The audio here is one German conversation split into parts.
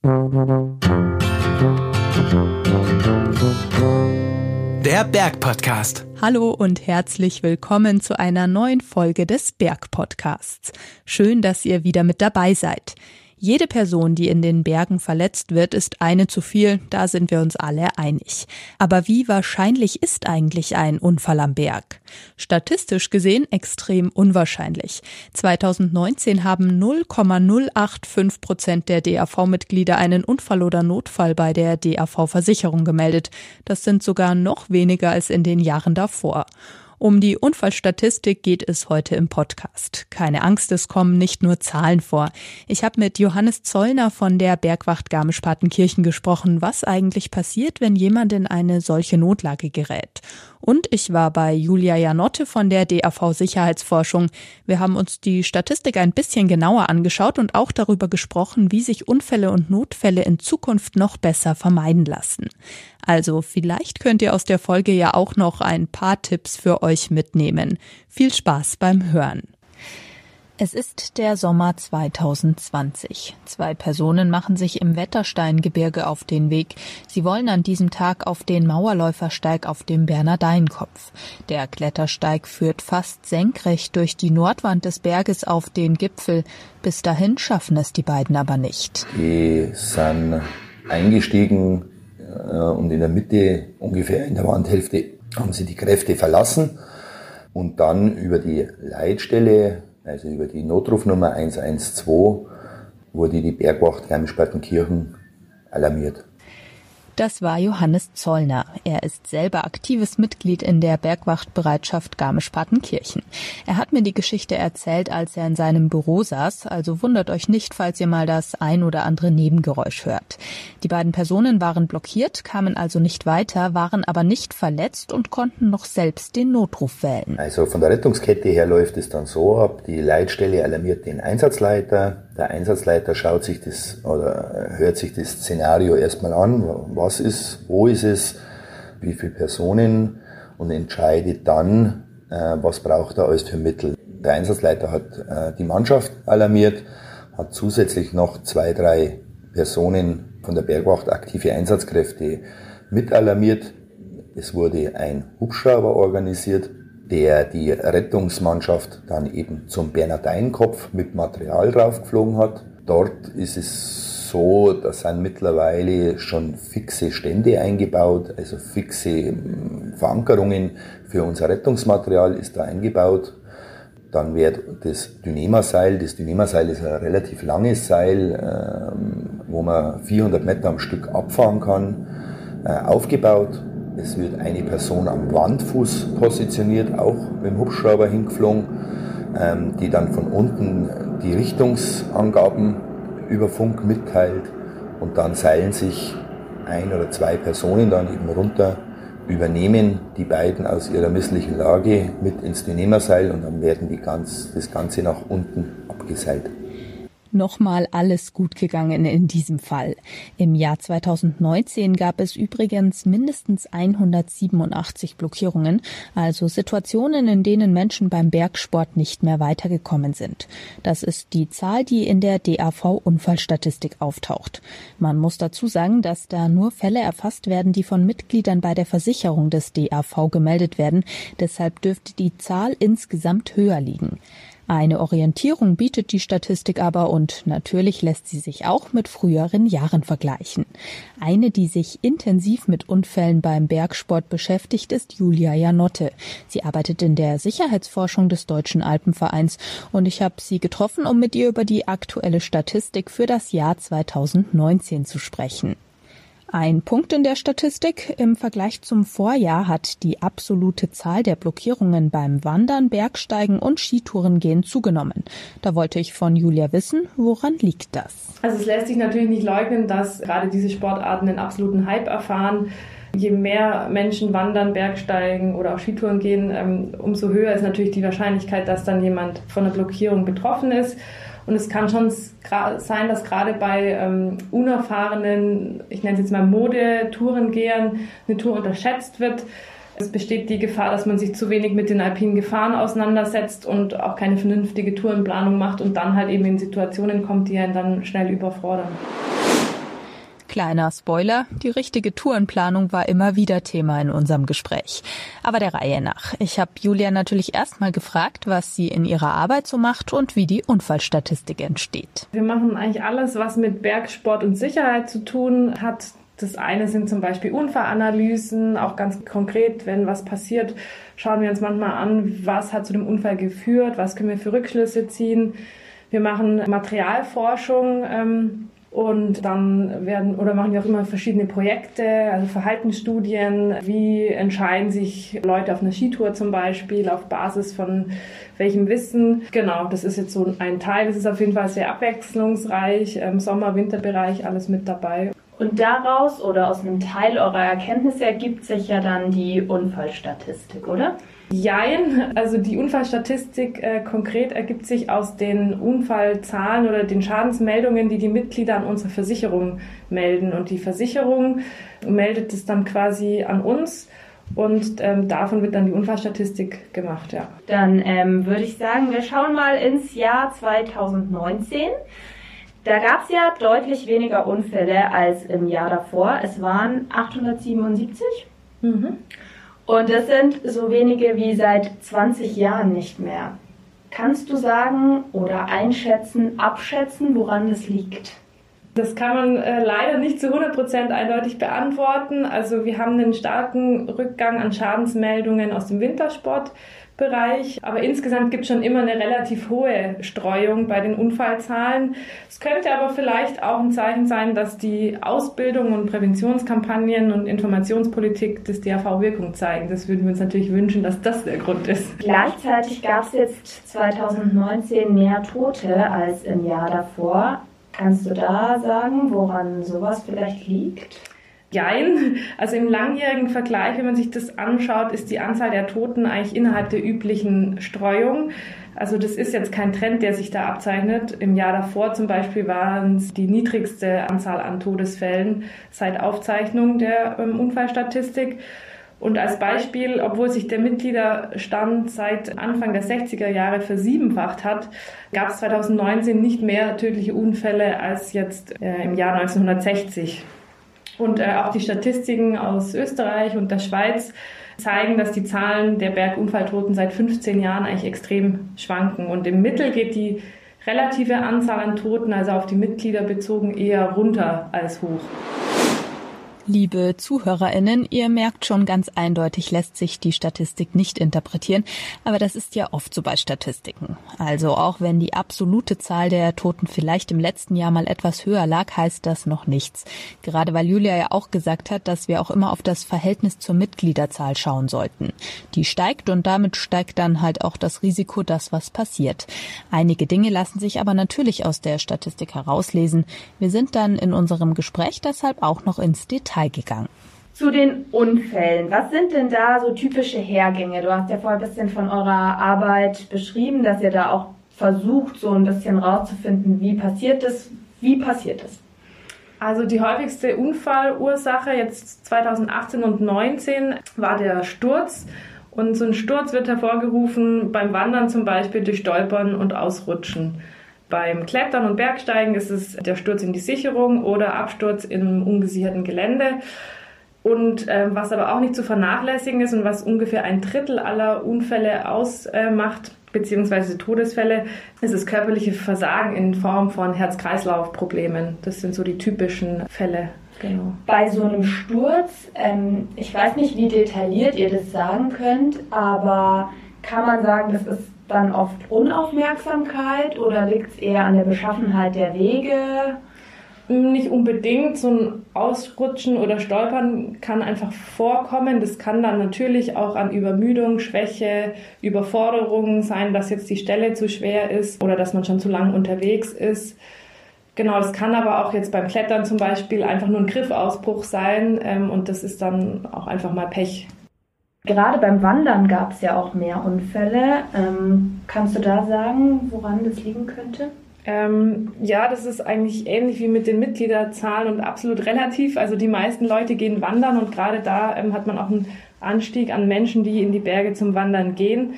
Der Bergpodcast. Hallo und herzlich willkommen zu einer neuen Folge des Bergpodcasts. Schön, dass ihr wieder mit dabei seid. Jede Person, die in den Bergen verletzt wird, ist eine zu viel, da sind wir uns alle einig. Aber wie wahrscheinlich ist eigentlich ein Unfall am Berg? Statistisch gesehen extrem unwahrscheinlich. 2019 haben 0,085 Prozent der DAV-Mitglieder einen Unfall oder Notfall bei der DAV-Versicherung gemeldet. Das sind sogar noch weniger als in den Jahren davor. Um die Unfallstatistik geht es heute im Podcast. Keine Angst, es kommen nicht nur Zahlen vor. Ich habe mit Johannes Zollner von der Bergwacht Garmisch-Partenkirchen gesprochen, was eigentlich passiert, wenn jemand in eine solche Notlage gerät. Und ich war bei Julia Janotte von der DAV Sicherheitsforschung. Wir haben uns die Statistik ein bisschen genauer angeschaut und auch darüber gesprochen, wie sich Unfälle und Notfälle in Zukunft noch besser vermeiden lassen. Also vielleicht könnt ihr aus der Folge ja auch noch ein paar Tipps für euch mitnehmen. Viel Spaß beim Hören. Es ist der Sommer 2020. Zwei Personen machen sich im Wettersteingebirge auf den Weg. Sie wollen an diesem Tag auf den Mauerläufersteig auf dem Bernardeinkopf. Der Klettersteig führt fast senkrecht durch die Nordwand des Berges auf den Gipfel. Bis dahin schaffen es die beiden aber nicht. Die sind eingestiegen und in der Mitte, ungefähr in der Wandhälfte, haben sie die Kräfte verlassen und dann über die Leitstelle also über die Notrufnummer 112 wurde die Bergwacht Garmisch-Partenkirchen alarmiert. Das war Johannes Zollner. Er ist selber aktives Mitglied in der Bergwachtbereitschaft Garmisch-Partenkirchen. Er hat mir die Geschichte erzählt, als er in seinem Büro saß, also wundert euch nicht, falls ihr mal das ein oder andere Nebengeräusch hört. Die beiden Personen waren blockiert, kamen also nicht weiter, waren aber nicht verletzt und konnten noch selbst den Notruf wählen. Also von der Rettungskette her läuft es dann so ab, die Leitstelle alarmiert den Einsatzleiter, der Einsatzleiter schaut sich das oder hört sich das Szenario erstmal an, was ist, wo ist es, wie viele Personen und entscheidet dann, äh, was braucht er alles für Mittel. Der Einsatzleiter hat äh, die Mannschaft alarmiert, hat zusätzlich noch zwei, drei Personen von der Bergwacht aktive Einsatzkräfte mit alarmiert. Es wurde ein Hubschrauber organisiert, der die Rettungsmannschaft dann eben zum Bernardeinkopf mit Material draufgeflogen hat. Dort ist es so, da sind mittlerweile schon fixe Stände eingebaut, also fixe ähm, Verankerungen für unser Rettungsmaterial ist da eingebaut. Dann wird das Dynema-Seil, das Dynema-Seil ist ein relativ langes Seil, ähm, wo man 400 Meter am Stück abfahren kann, äh, aufgebaut es wird eine Person am Wandfuß positioniert, auch mit dem Hubschrauber hingeflogen, ähm, die dann von unten die Richtungsangaben über Funk mitteilt und dann seilen sich ein oder zwei Personen dann eben runter, übernehmen die beiden aus ihrer misslichen Lage mit ins Nehmerseil und dann werden die ganz, das Ganze nach unten abgeseilt nochmal alles gut gegangen in diesem Fall. Im Jahr 2019 gab es übrigens mindestens 187 Blockierungen, also Situationen, in denen Menschen beim Bergsport nicht mehr weitergekommen sind. Das ist die Zahl, die in der DAV-Unfallstatistik auftaucht. Man muss dazu sagen, dass da nur Fälle erfasst werden, die von Mitgliedern bei der Versicherung des DAV gemeldet werden. Deshalb dürfte die Zahl insgesamt höher liegen. Eine Orientierung bietet die Statistik aber und natürlich lässt sie sich auch mit früheren Jahren vergleichen. Eine, die sich intensiv mit Unfällen beim Bergsport beschäftigt, ist Julia Janotte. Sie arbeitet in der Sicherheitsforschung des Deutschen Alpenvereins und ich habe sie getroffen, um mit ihr über die aktuelle Statistik für das Jahr 2019 zu sprechen. Ein Punkt in der Statistik. Im Vergleich zum Vorjahr hat die absolute Zahl der Blockierungen beim Wandern, Bergsteigen und Skitourengehen zugenommen. Da wollte ich von Julia wissen, woran liegt das? Also es lässt sich natürlich nicht leugnen, dass gerade diese Sportarten einen absoluten Hype erfahren. Je mehr Menschen wandern, Bergsteigen oder auch Skitouren gehen, ähm, umso höher ist natürlich die Wahrscheinlichkeit, dass dann jemand von einer Blockierung betroffen ist. Und es kann schon sein, dass gerade bei ähm, unerfahrenen, ich nenne es jetzt mal Mode-Tourengehern, eine Tour unterschätzt wird. Es besteht die Gefahr, dass man sich zu wenig mit den alpinen Gefahren auseinandersetzt und auch keine vernünftige Tourenplanung macht und dann halt eben in Situationen kommt, die einen dann schnell überfordern. Kleiner Spoiler, die richtige Tourenplanung war immer wieder Thema in unserem Gespräch. Aber der Reihe nach. Ich habe Julia natürlich erstmal gefragt, was sie in ihrer Arbeit so macht und wie die Unfallstatistik entsteht. Wir machen eigentlich alles, was mit Bergsport und Sicherheit zu tun hat. Das eine sind zum Beispiel Unfallanalysen, auch ganz konkret, wenn was passiert, schauen wir uns manchmal an, was hat zu dem Unfall geführt, was können wir für Rückschlüsse ziehen. Wir machen Materialforschung, ähm, und dann werden oder machen wir auch immer verschiedene Projekte, also Verhaltensstudien. Wie entscheiden sich Leute auf einer Skitour zum Beispiel auf Basis von welchem Wissen? Genau, das ist jetzt so ein Teil. Das ist auf jeden Fall sehr abwechslungsreich. Im Sommer-Winterbereich alles mit dabei. Und daraus oder aus einem Teil eurer Erkenntnisse ergibt sich ja dann die Unfallstatistik, oder? Jein, also die Unfallstatistik äh, konkret ergibt sich aus den Unfallzahlen oder den Schadensmeldungen, die die Mitglieder an unsere Versicherung melden. Und die Versicherung meldet es dann quasi an uns und ähm, davon wird dann die Unfallstatistik gemacht, ja. Dann ähm, würde ich sagen, wir schauen mal ins Jahr 2019. Da gab es ja deutlich weniger Unfälle als im Jahr davor. Es waren 877. Mhm. Und das sind so wenige wie seit 20 Jahren nicht mehr. Kannst du sagen oder einschätzen, abschätzen, woran das liegt? Das kann man äh, leider nicht zu 100% eindeutig beantworten. Also wir haben einen starken Rückgang an Schadensmeldungen aus dem Wintersport. Bereich. Aber insgesamt gibt es schon immer eine relativ hohe Streuung bei den Unfallzahlen. Es könnte aber vielleicht auch ein Zeichen sein, dass die Ausbildung und Präventionskampagnen und Informationspolitik des DAV Wirkung zeigen. Das würden wir uns natürlich wünschen, dass das der Grund ist. Gleichzeitig gab es jetzt 2019 mehr Tote als im Jahr davor. Kannst du da sagen, woran sowas vielleicht liegt? Jein. Also im langjährigen Vergleich, wenn man sich das anschaut, ist die Anzahl der Toten eigentlich innerhalb der üblichen Streuung. Also das ist jetzt kein Trend, der sich da abzeichnet. Im Jahr davor zum Beispiel waren es die niedrigste Anzahl an Todesfällen seit Aufzeichnung der ähm, Unfallstatistik. Und als Beispiel, obwohl sich der Mitgliederstand seit Anfang der 60er Jahre versiebenfacht hat, gab es 2019 nicht mehr tödliche Unfälle als jetzt äh, im Jahr 1960. Und äh, auch die Statistiken aus Österreich und der Schweiz zeigen, dass die Zahlen der Bergunfalltoten seit 15 Jahren eigentlich extrem schwanken. Und im Mittel geht die relative Anzahl an Toten, also auf die Mitglieder bezogen, eher runter als hoch. Liebe Zuhörerinnen, ihr merkt schon ganz eindeutig lässt sich die Statistik nicht interpretieren, aber das ist ja oft so bei Statistiken. Also auch wenn die absolute Zahl der Toten vielleicht im letzten Jahr mal etwas höher lag, heißt das noch nichts. Gerade weil Julia ja auch gesagt hat, dass wir auch immer auf das Verhältnis zur Mitgliederzahl schauen sollten. Die steigt und damit steigt dann halt auch das Risiko, dass was passiert. Einige Dinge lassen sich aber natürlich aus der Statistik herauslesen. Wir sind dann in unserem Gespräch deshalb auch noch ins Detail Detail gegangen. Zu den Unfällen. Was sind denn da so typische Hergänge? Du hast ja vorher ein bisschen von eurer Arbeit beschrieben, dass ihr da auch versucht, so ein bisschen rauszufinden, wie passiert es, wie passiert es? Also die häufigste Unfallursache jetzt 2018 und 2019 war der Sturz. Und so ein Sturz wird hervorgerufen beim Wandern zum Beispiel durch Stolpern und Ausrutschen. Beim Klettern und Bergsteigen ist es der Sturz in die Sicherung oder Absturz im ungesicherten Gelände. Und äh, was aber auch nicht zu vernachlässigen ist und was ungefähr ein Drittel aller Unfälle ausmacht, äh, beziehungsweise Todesfälle, ist das körperliche Versagen in Form von Herz-Kreislauf-Problemen. Das sind so die typischen Fälle. Genau. Bei so einem Sturz, ähm, ich weiß nicht, wie detailliert ihr das sagen könnt, aber kann man sagen, das ist dann oft Unaufmerksamkeit oder liegt es eher an der Beschaffenheit der Wege? Nicht unbedingt. So ein Ausrutschen oder Stolpern kann einfach vorkommen. Das kann dann natürlich auch an Übermüdung, Schwäche, Überforderung sein, dass jetzt die Stelle zu schwer ist oder dass man schon zu lang unterwegs ist. Genau, das kann aber auch jetzt beim Klettern zum Beispiel einfach nur ein Griffausbruch sein ähm, und das ist dann auch einfach mal Pech. Gerade beim Wandern gab es ja auch mehr Unfälle. Ähm, kannst du da sagen, woran das liegen könnte? Ähm, ja, das ist eigentlich ähnlich wie mit den Mitgliederzahlen und absolut relativ. Also die meisten Leute gehen wandern und gerade da ähm, hat man auch einen Anstieg an Menschen, die in die Berge zum Wandern gehen.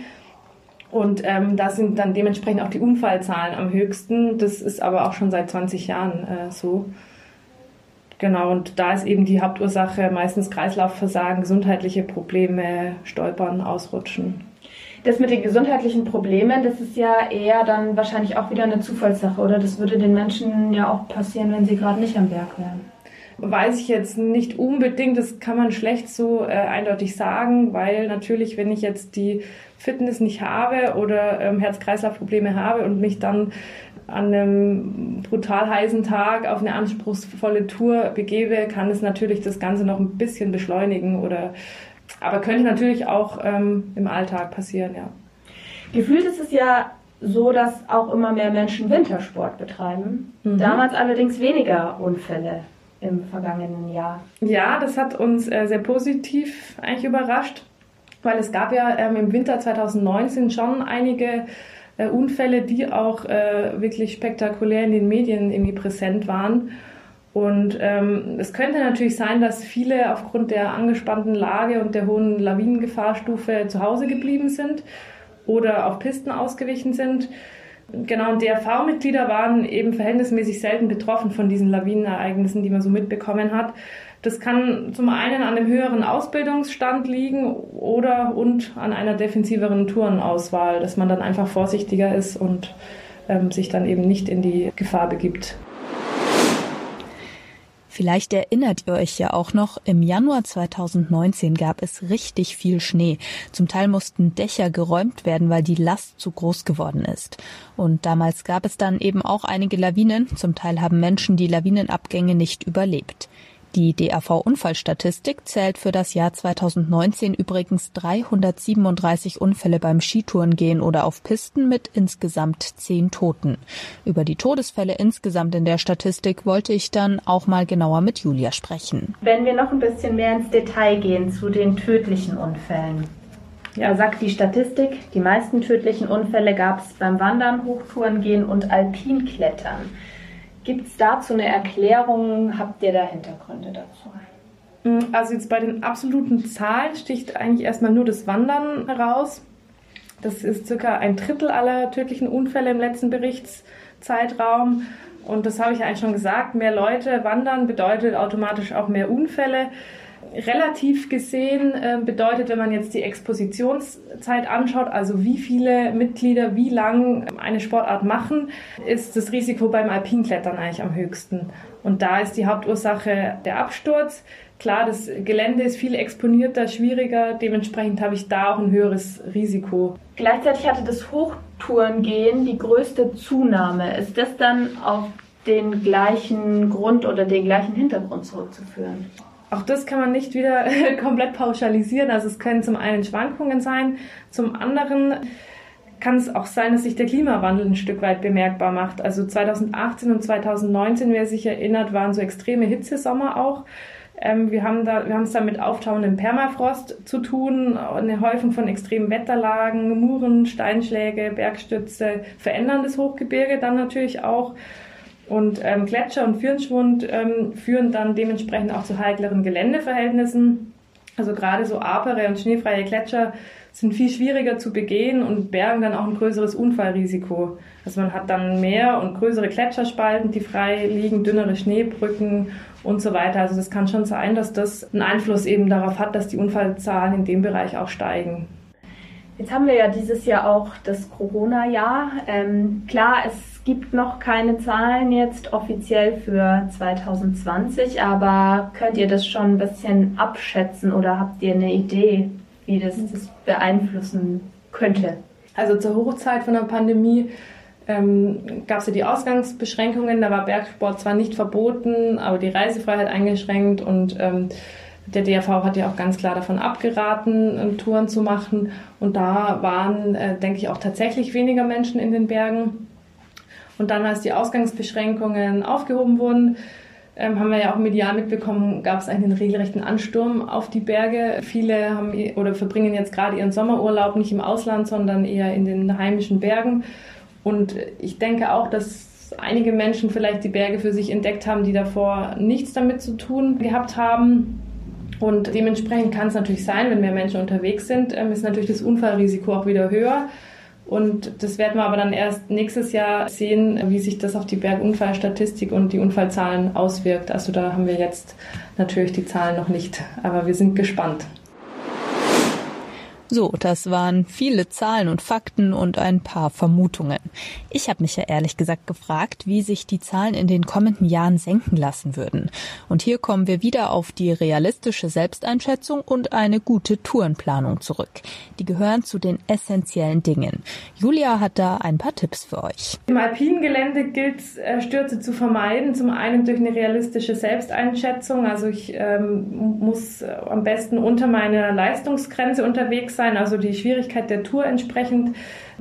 Und ähm, da sind dann dementsprechend auch die Unfallzahlen am höchsten. Das ist aber auch schon seit 20 Jahren äh, so. Genau, und da ist eben die Hauptursache meistens Kreislaufversagen, gesundheitliche Probleme, Stolpern, Ausrutschen. Das mit den gesundheitlichen Problemen, das ist ja eher dann wahrscheinlich auch wieder eine Zufallssache, oder? Das würde den Menschen ja auch passieren, wenn sie gerade nicht am Berg wären. Weiß ich jetzt nicht unbedingt, das kann man schlecht so äh, eindeutig sagen, weil natürlich, wenn ich jetzt die Fitness nicht habe oder ähm, Herz-Kreislauf-Probleme habe und mich dann an einem brutal heißen Tag auf eine anspruchsvolle Tour begebe, kann es natürlich das Ganze noch ein bisschen beschleunigen oder aber könnte natürlich auch ähm, im Alltag passieren, ja. Gefühlt ist es ja so, dass auch immer mehr Menschen Wintersport betreiben. Mhm. Damals allerdings weniger Unfälle im vergangenen Jahr. Ja, das hat uns äh, sehr positiv eigentlich überrascht, weil es gab ja ähm, im Winter 2019 schon einige äh, Unfälle, die auch äh, wirklich spektakulär in den Medien irgendwie präsent waren. Und ähm, es könnte natürlich sein, dass viele aufgrund der angespannten Lage und der hohen Lawinengefahrstufe zu Hause geblieben sind oder auf Pisten ausgewichen sind. Genau, und DRV-Mitglieder waren eben verhältnismäßig selten betroffen von diesen Lawinenereignissen, die man so mitbekommen hat. Das kann zum einen an dem höheren Ausbildungsstand liegen oder und an einer defensiveren Tourenauswahl, dass man dann einfach vorsichtiger ist und ähm, sich dann eben nicht in die Gefahr begibt. Vielleicht erinnert ihr euch ja auch noch, im Januar 2019 gab es richtig viel Schnee. Zum Teil mussten Dächer geräumt werden, weil die Last zu groß geworden ist. Und damals gab es dann eben auch einige Lawinen. Zum Teil haben Menschen die Lawinenabgänge nicht überlebt. Die DAV-Unfallstatistik zählt für das Jahr 2019 übrigens 337 Unfälle beim Skitourengehen oder auf Pisten mit insgesamt zehn Toten. Über die Todesfälle insgesamt in der Statistik wollte ich dann auch mal genauer mit Julia sprechen. Wenn wir noch ein bisschen mehr ins Detail gehen zu den tödlichen Unfällen. Ja, sagt die Statistik, die meisten tödlichen Unfälle gab es beim Wandern, Hochtourengehen und Alpinklettern. Gibt es dazu eine Erklärung? Habt ihr da Hintergründe dazu? Mm, also jetzt bei den absoluten Zahlen sticht eigentlich erstmal nur das Wandern heraus. Das ist circa ein Drittel aller tödlichen Unfälle im letzten Berichtszeitraum. Und das habe ich eigentlich schon gesagt. Mehr Leute wandern bedeutet automatisch auch mehr Unfälle relativ gesehen äh, bedeutet, wenn man jetzt die Expositionszeit anschaut, also wie viele Mitglieder wie lang eine Sportart machen, ist das Risiko beim Alpinklettern eigentlich am höchsten. Und da ist die Hauptursache der Absturz. Klar, das Gelände ist viel exponierter, schwieriger, dementsprechend habe ich da auch ein höheres Risiko. Gleichzeitig hatte das Hochtourengehen die größte Zunahme. Ist das dann auf den gleichen Grund oder den gleichen Hintergrund zurückzuführen? Auch das kann man nicht wieder komplett pauschalisieren. Also es können zum einen Schwankungen sein, zum anderen kann es auch sein, dass sich der Klimawandel ein Stück weit bemerkbar macht. Also 2018 und 2019, wer sich erinnert, waren so extreme Hitzesommer auch. Ähm, wir haben da, wir haben es da mit auftauendem Permafrost zu tun, eine Häufung von extremen Wetterlagen, Muren, Steinschläge, Bergstütze, veränderndes Hochgebirge dann natürlich auch. Und ähm, Gletscher und Firnschwund ähm, führen dann dementsprechend auch zu heikleren Geländeverhältnissen. Also gerade so apere und schneefreie Gletscher sind viel schwieriger zu begehen und bergen dann auch ein größeres Unfallrisiko. Also man hat dann mehr und größere Gletscherspalten, die frei liegen, dünnere Schneebrücken und so weiter. Also das kann schon sein, dass das einen Einfluss eben darauf hat, dass die Unfallzahlen in dem Bereich auch steigen. Jetzt haben wir ja dieses Jahr auch das Corona-Jahr. Ähm, klar, es gibt noch keine Zahlen jetzt offiziell für 2020, aber könnt ihr das schon ein bisschen abschätzen oder habt ihr eine Idee, wie das, das beeinflussen könnte? Also zur Hochzeit von der Pandemie ähm, gab es ja die Ausgangsbeschränkungen. Da war Bergsport zwar nicht verboten, aber die Reisefreiheit eingeschränkt und ähm, der DRV hat ja auch ganz klar davon abgeraten, Touren zu machen. Und da waren, äh, denke ich, auch tatsächlich weniger Menschen in den Bergen. Und dann, als die Ausgangsbeschränkungen aufgehoben wurden, ähm, haben wir ja auch medial mitbekommen, gab es einen regelrechten Ansturm auf die Berge. Viele haben oder verbringen jetzt gerade ihren Sommerurlaub nicht im Ausland, sondern eher in den heimischen Bergen. Und ich denke auch, dass einige Menschen vielleicht die Berge für sich entdeckt haben, die davor nichts damit zu tun gehabt haben. Und dementsprechend kann es natürlich sein, wenn mehr Menschen unterwegs sind, ähm, ist natürlich das Unfallrisiko auch wieder höher. Und das werden wir aber dann erst nächstes Jahr sehen, wie sich das auf die Bergunfallstatistik und die Unfallzahlen auswirkt. Also da haben wir jetzt natürlich die Zahlen noch nicht, aber wir sind gespannt. So, das waren viele Zahlen und Fakten und ein paar Vermutungen. Ich habe mich ja ehrlich gesagt gefragt, wie sich die Zahlen in den kommenden Jahren senken lassen würden. Und hier kommen wir wieder auf die realistische Selbsteinschätzung und eine gute Tourenplanung zurück. Die gehören zu den essentiellen Dingen. Julia hat da ein paar Tipps für euch. Im alpinen gilt es, äh, Stürze zu vermeiden. Zum einen durch eine realistische Selbsteinschätzung. Also ich ähm, muss äh, am besten unter meiner Leistungsgrenze unterwegs sein, also die Schwierigkeit der Tour entsprechend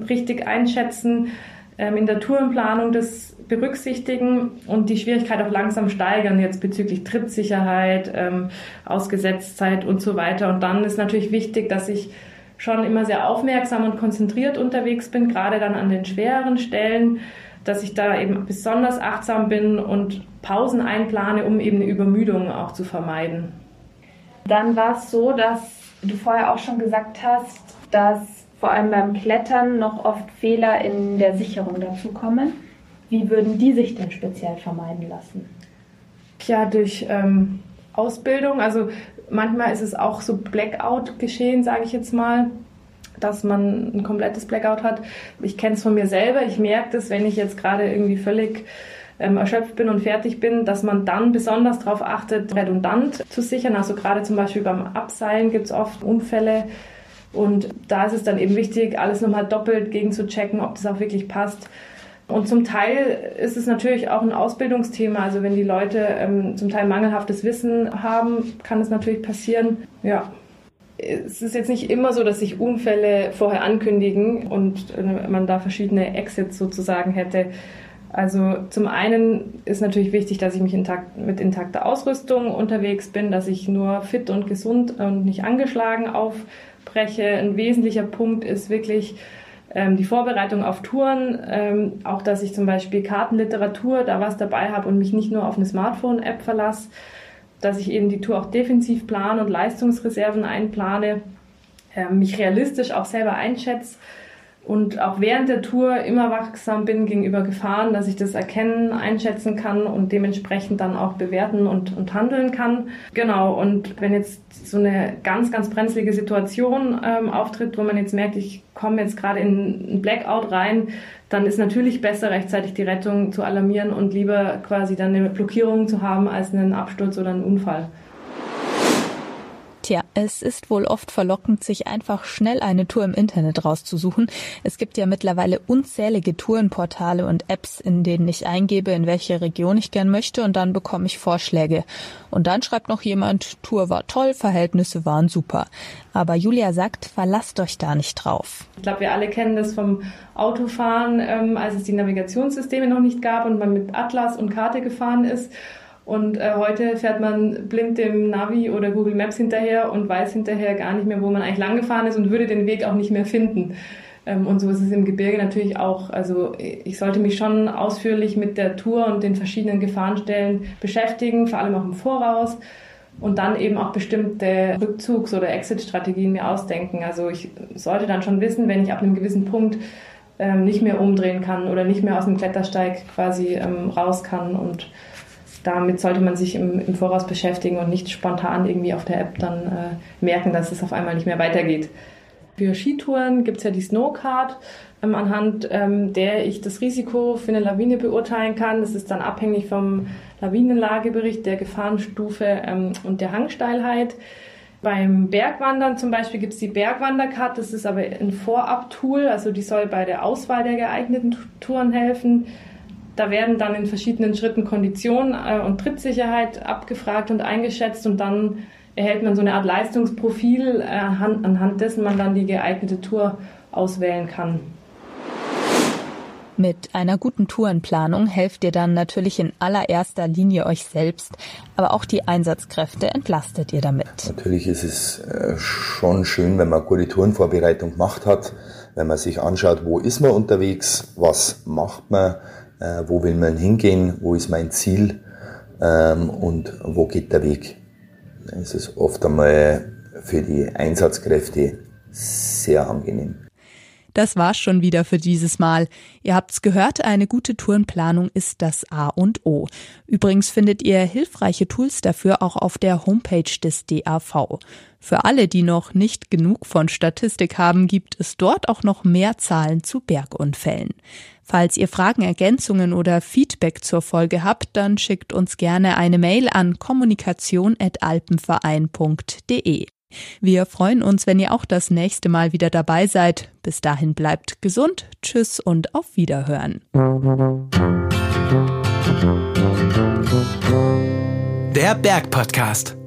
richtig einschätzen, ähm, in der Tourenplanung das berücksichtigen und die Schwierigkeit auch langsam steigern, jetzt bezüglich Trittsicherheit, ähm, Ausgesetztheit und so weiter. Und dann ist natürlich wichtig, dass ich schon immer sehr aufmerksam und konzentriert unterwegs bin, gerade dann an den schwereren Stellen, dass ich da eben besonders achtsam bin und Pausen einplane, um eben eine Übermüdung auch zu vermeiden. Dann war es so, dass du vorher auch schon gesagt hast, dass vor allem beim Klettern noch oft Fehler in der Sicherung dazukommen. Wie würden die sich denn speziell vermeiden lassen? Ja, durch ähm, Ausbildung. Also manchmal ist es auch so Blackout geschehen, sage ich jetzt mal, dass man ein komplettes Blackout hat. Ich kenne es von mir selber. Ich merke das, wenn ich jetzt gerade irgendwie völlig ähm, erschöpft bin und fertig bin, dass man dann besonders darauf achtet, redundant zu sichern. Also gerade zum Beispiel beim Abseilen gibt es oft Unfälle. Und da ist es dann eben wichtig, alles nochmal doppelt gegen zu checken, ob das auch wirklich passt. Und zum Teil ist es natürlich auch ein Ausbildungsthema. Also wenn die Leute ähm, zum Teil mangelhaftes Wissen haben, kann es natürlich passieren. Ja. Es ist jetzt nicht immer so, dass sich Unfälle vorher ankündigen und äh, man da verschiedene Exits sozusagen hätte. Also zum einen ist natürlich wichtig, dass ich mich intakt, mit intakter Ausrüstung unterwegs bin, dass ich nur fit und gesund und nicht angeschlagen aufbreche. Ein wesentlicher Punkt ist wirklich ähm, die Vorbereitung auf Touren, ähm, auch dass ich zum Beispiel Kartenliteratur da was dabei habe und mich nicht nur auf eine Smartphone-App verlasse, dass ich eben die Tour auch defensiv plane und Leistungsreserven einplane, äh, mich realistisch auch selber einschätze und auch während der Tour immer wachsam bin gegenüber Gefahren, dass ich das erkennen, einschätzen kann und dementsprechend dann auch bewerten und, und handeln kann. Genau, und wenn jetzt so eine ganz, ganz brenzlige Situation ähm, auftritt, wo man jetzt merkt, ich komme jetzt gerade in ein Blackout rein, dann ist natürlich besser, rechtzeitig die Rettung zu alarmieren und lieber quasi dann eine Blockierung zu haben als einen Absturz oder einen Unfall. Tja, es ist wohl oft verlockend, sich einfach schnell eine Tour im Internet rauszusuchen. Es gibt ja mittlerweile unzählige Tourenportale und Apps, in denen ich eingebe, in welche Region ich gern möchte und dann bekomme ich Vorschläge. Und dann schreibt noch jemand, Tour war toll, Verhältnisse waren super. Aber Julia sagt, verlasst euch da nicht drauf. Ich glaube, wir alle kennen das vom Autofahren, ähm, als es die Navigationssysteme noch nicht gab und man mit Atlas und Karte gefahren ist. Und äh, heute fährt man blind dem Navi oder Google Maps hinterher und weiß hinterher gar nicht mehr, wo man eigentlich lang gefahren ist und würde den Weg auch nicht mehr finden. Ähm, und so ist es im Gebirge natürlich auch. Also ich sollte mich schon ausführlich mit der Tour und den verschiedenen Gefahrenstellen beschäftigen, vor allem auch im Voraus. Und dann eben auch bestimmte Rückzugs- oder Exit-Strategien mir ausdenken. Also ich sollte dann schon wissen, wenn ich ab einem gewissen Punkt ähm, nicht mehr umdrehen kann oder nicht mehr aus dem Klettersteig quasi ähm, raus kann und damit sollte man sich im, im, Voraus beschäftigen und nicht spontan irgendwie auf der App dann äh, merken, dass es auf einmal nicht mehr weitergeht. Für Skitouren gibt es ja die Snowcard, ähm, anhand ähm, der ich das Risiko für eine Lawine beurteilen kann. Das ist dann abhängig vom Lawinenlagebericht, der Gefahrenstufe ähm, und der Hangsteilheit. Beim Bergwandern zum Beispiel gibt es die Bergwandercard, das ist aber ein Vorab-Tool, also die soll bei der Auswahl der geeigneten Touren helfen. Da werden dann in verschiedenen Schritten Konditionen äh, und Trittsicherheit abgefragt und eingeschätzt und dann erhält man so eine Art Leistungsprofil, äh, anhand dessen man dann die geeignete Tour auswählen kann. Mit einer guten Tourenplanung helft ihr dann natürlich in allererster Linie euch selbst, aber auch die Einsatzkräfte entlastet ihr damit. Natürlich ist es äh, schon schön, wenn man gute Tourenvorbereitung gemacht hat, wenn man sich anschaut, wo ist man unterwegs, was macht man, äh, wo will man hingehen, wo ist mein Ziel ähm, und wo geht der Weg. Es ist oft einmal für die Einsatzkräfte sehr angenehm. Das war's schon wieder für dieses Mal. Ihr habt's gehört, eine gute Tourenplanung ist das A und O. Übrigens findet ihr hilfreiche Tools dafür auch auf der Homepage des DAV. Für alle, die noch nicht genug von Statistik haben, gibt es dort auch noch mehr Zahlen zu Bergunfällen. Falls ihr Fragen, Ergänzungen oder Feedback zur Folge habt, dann schickt uns gerne eine Mail an kommunikation.alpenverein.de. Wir freuen uns, wenn ihr auch das nächste Mal wieder dabei seid. Bis dahin bleibt gesund, tschüss und auf Wiederhören. Der Bergpodcast.